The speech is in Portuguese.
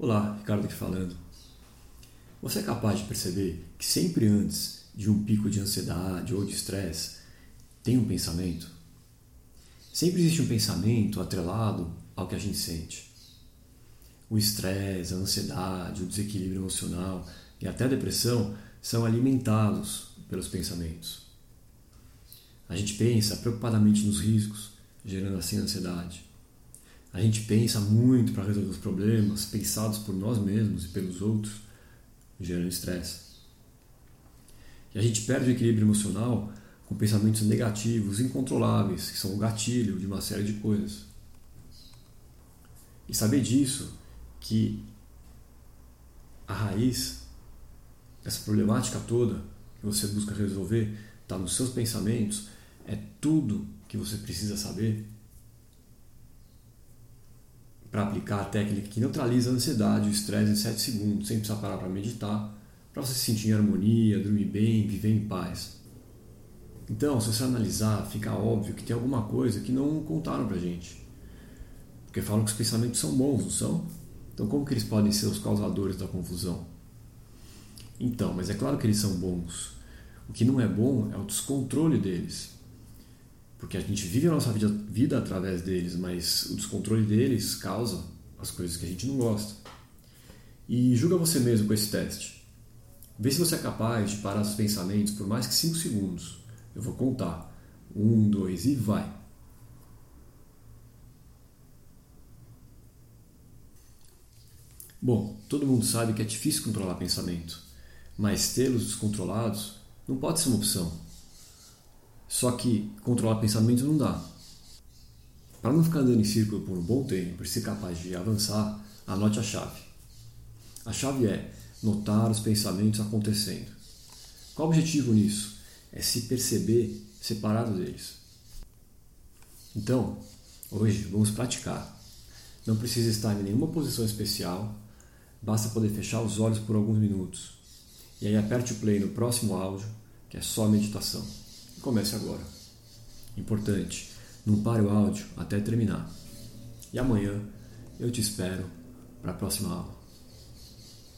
Olá, Ricardo aqui falando. Você é capaz de perceber que sempre antes de um pico de ansiedade ou de estresse tem um pensamento? Sempre existe um pensamento atrelado ao que a gente sente. O estresse, a ansiedade, o desequilíbrio emocional e até a depressão são alimentados pelos pensamentos. A gente pensa preocupadamente nos riscos, gerando assim ansiedade. A gente pensa muito para resolver os problemas, pensados por nós mesmos e pelos outros, gerando estresse. E a gente perde o equilíbrio emocional com pensamentos negativos, incontroláveis, que são o gatilho de uma série de coisas. E saber disso, que a raiz dessa problemática toda que você busca resolver está nos seus pensamentos, é tudo que você precisa saber para aplicar a técnica que neutraliza a ansiedade e o estresse em 7 segundos, sem precisar parar para meditar, para você se sentir em harmonia, dormir bem, viver em paz. Então, se você analisar, fica óbvio que tem alguma coisa que não contaram para gente. Porque falam que os pensamentos são bons, não são? Então, como que eles podem ser os causadores da confusão? Então, mas é claro que eles são bons. O que não é bom é o descontrole deles. Porque a gente vive a nossa vida, vida através deles, mas o descontrole deles causa as coisas que a gente não gosta. E julga você mesmo com esse teste. Vê se você é capaz de parar seus pensamentos por mais que 5 segundos. Eu vou contar. Um, dois e vai. Bom, todo mundo sabe que é difícil controlar pensamento, mas tê-los descontrolados não pode ser uma opção. Só que controlar pensamento não dá. Para não ficar andando em círculo por um bom tempo e ser capaz de avançar, anote a chave. A chave é notar os pensamentos acontecendo. Qual o objetivo nisso? É se perceber separado deles. Então, hoje vamos praticar. Não precisa estar em nenhuma posição especial, basta poder fechar os olhos por alguns minutos. E aí aperte o play no próximo áudio, que é só meditação. Comece agora. Importante, não pare o áudio até terminar. E amanhã eu te espero para a próxima aula.